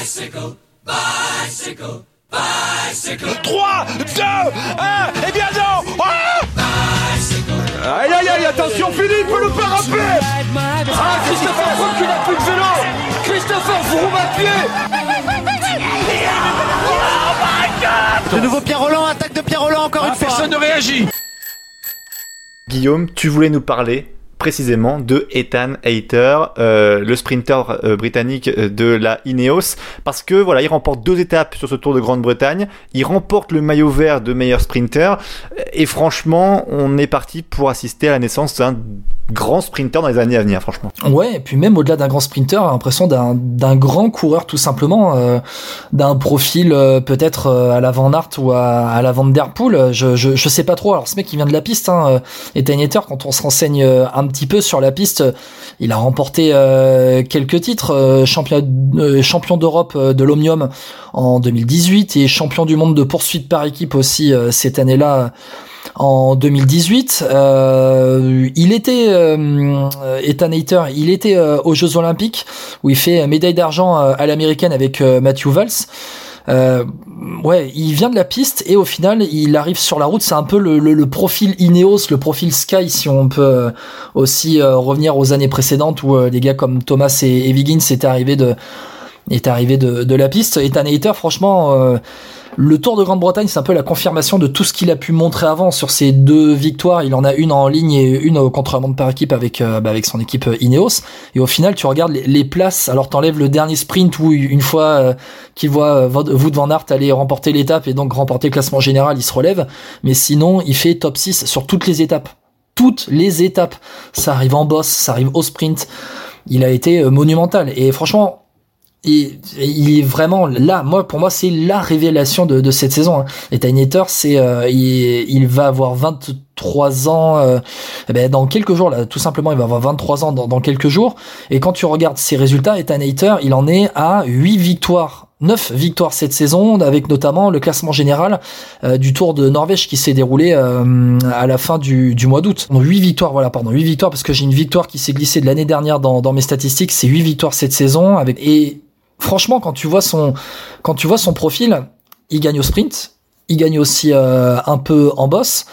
Bicycle, bicycle, bicycle. 3, 2, 1, et bien non ah Aïe aïe aïe, attention Philippe, le parapet. Ah, Christopher Froome qui n'a plus de vélo. Christopher Froome à pied De nouveau Pierre Roland, attaque de Pierre Roland encore une fois. Personne ne réagit. Guillaume, tu voulais nous parler précisément de Ethan Hayter, euh, le sprinter euh, britannique euh, de la Ineos, parce que voilà, il remporte deux étapes sur ce Tour de Grande-Bretagne, il remporte le maillot vert de meilleur sprinter, et franchement, on est parti pour assister à la naissance d'un grand sprinter dans les années à venir, franchement. Ouais, et puis même au-delà d'un grand sprinter, l'impression d'un grand coureur tout simplement, euh, d'un profil euh, peut-être euh, à la Van Aert ou à, à la Van Der. Je, je sais pas trop. Alors ce mec il vient de la piste, hein, quand on se renseigne un petit peu sur la piste, il a remporté quelques titres, champion champion d'Europe de l'Omnium en 2018 et champion du monde de poursuite par équipe aussi cette année-là en 2018. Euh, il était euh, Ethan Hayter, il était euh, aux Jeux Olympiques où il fait médaille d'argent euh, à l'américaine avec euh, Matthew Valls. Ouais, il vient de la piste et au final, il arrive sur la route. C'est un peu le, le, le profil Ineos, le profil Sky, si on peut aussi revenir aux années précédentes où des gars comme Thomas et, et étaient arrivés de est arrivé de, de la piste. Ethan Hayter, franchement, le Tour de Grande-Bretagne, c'est un peu la confirmation de tout ce qu'il a pu montrer avant sur ses deux victoires. Il en a une en ligne et une au contre-la-montre par équipe avec euh, bah, avec son équipe euh, Ineos. Et au final, tu regardes les, places. Alors t'enlèves le dernier sprint où une fois euh, qu'il voit Wout van Aert aller remporter l'étape et donc remporter le classement général, il se relève. Mais sinon, il fait top 6 sur toutes les étapes. Toutes les étapes. Ça arrive en boss, ça arrive au sprint. Il a été monumental. Et franchement, et, il est vraiment là. Moi, pour moi, c'est la révélation de, de cette saison. Hein. Et Tynator, c'est, euh, il, il va avoir 23 ans. euh, eh ben, dans quelques jours, là, tout simplement, il va avoir 23 ans dans, dans quelques jours. Et quand tu regardes ses résultats, Ethan il en est à 8 victoires. 9 victoires cette saison, avec notamment le classement général euh, du Tour de Norvège qui s'est déroulé euh, à la fin du, du mois d'août. Donc 8 victoires, voilà, pardon, 8 victoires parce que j'ai une victoire qui s'est glissée de l'année dernière dans, dans mes statistiques, c'est 8 victoires cette saison avec et franchement quand tu vois son quand tu vois son profil, il gagne au sprint, il gagne aussi euh, un peu en boss,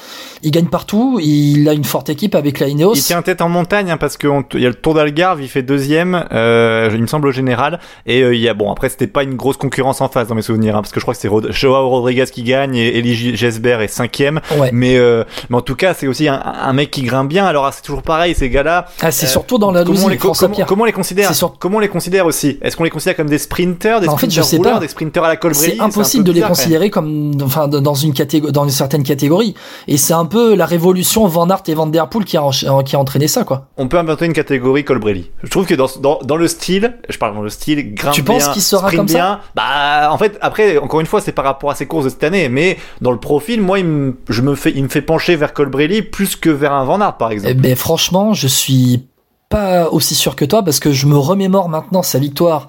il gagne partout, il a une forte équipe avec la Ineos. Il tient tête en montagne hein, parce qu'il y a le Tour d'Algarve, il fait deuxième, euh, il me semble au général, et euh, il y a bon après c'était pas une grosse concurrence en face dans mes souvenirs, hein, parce que je crois que c'est Rod Joao Rodriguez qui gagne et Elie Gesbert est cinquième, Ouais. mais euh, mais en tout cas c'est aussi un, un mec qui grimpe bien. Alors c'est toujours pareil ces gars-là. Ah, c'est Euh, surtout dans la Comment on, les, co- comment, Pierre. comment on les considère sur- Comment on les considère aussi? Est-ce qu'on les considère comme des sprinters, des Bah, en fait, je sprinters sais rouleurs, pas. des sprinters à la Colbrelli C'est impossible de les considérer comme, enfin, dans une catégorie, dans une certaine catégorie. Et c'est un peu la révolution Van Aert et Van Der Poel qui a, encha- qui a entraîné ça, quoi. On peut inventer une catégorie Colbrelli. Je trouve que dans, dans, dans le style, je parle dans le style, grimpe Tu penses qu'il sera comme ça? bien, Bah, en fait, après, encore une fois, c'est par rapport à ses courses de cette année, mais dans le profil, moi, il me, je me fais, il me fait pencher vers Colbrelli plus que vers un Van Aert, par exemple. Eh ben, franchement, je suis pas aussi sûr que toi parce que je me remémore maintenant sa victoire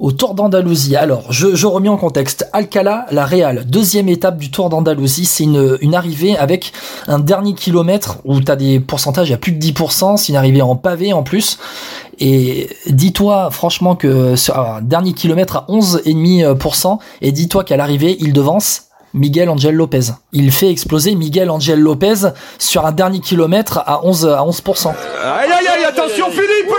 au Tour d'Andalousie. Alors, je, je remets en contexte. Alcala, la Real, deuxième étape du Tour d'Andalousie, c'est une, une arrivée avec un dernier kilomètre où tu as des pourcentages à plus de 10%, c'est une arrivée en pavé en plus. Et dis-toi franchement que sur un dernier kilomètre à 11,5% et dis-toi qu'à l'arrivée, il devance Miguel Angel Lopez. Il fait exploser Miguel Angel Lopez sur un dernier kilomètre à 11 à 11%. Aïe aïe aïe, attention Philippe,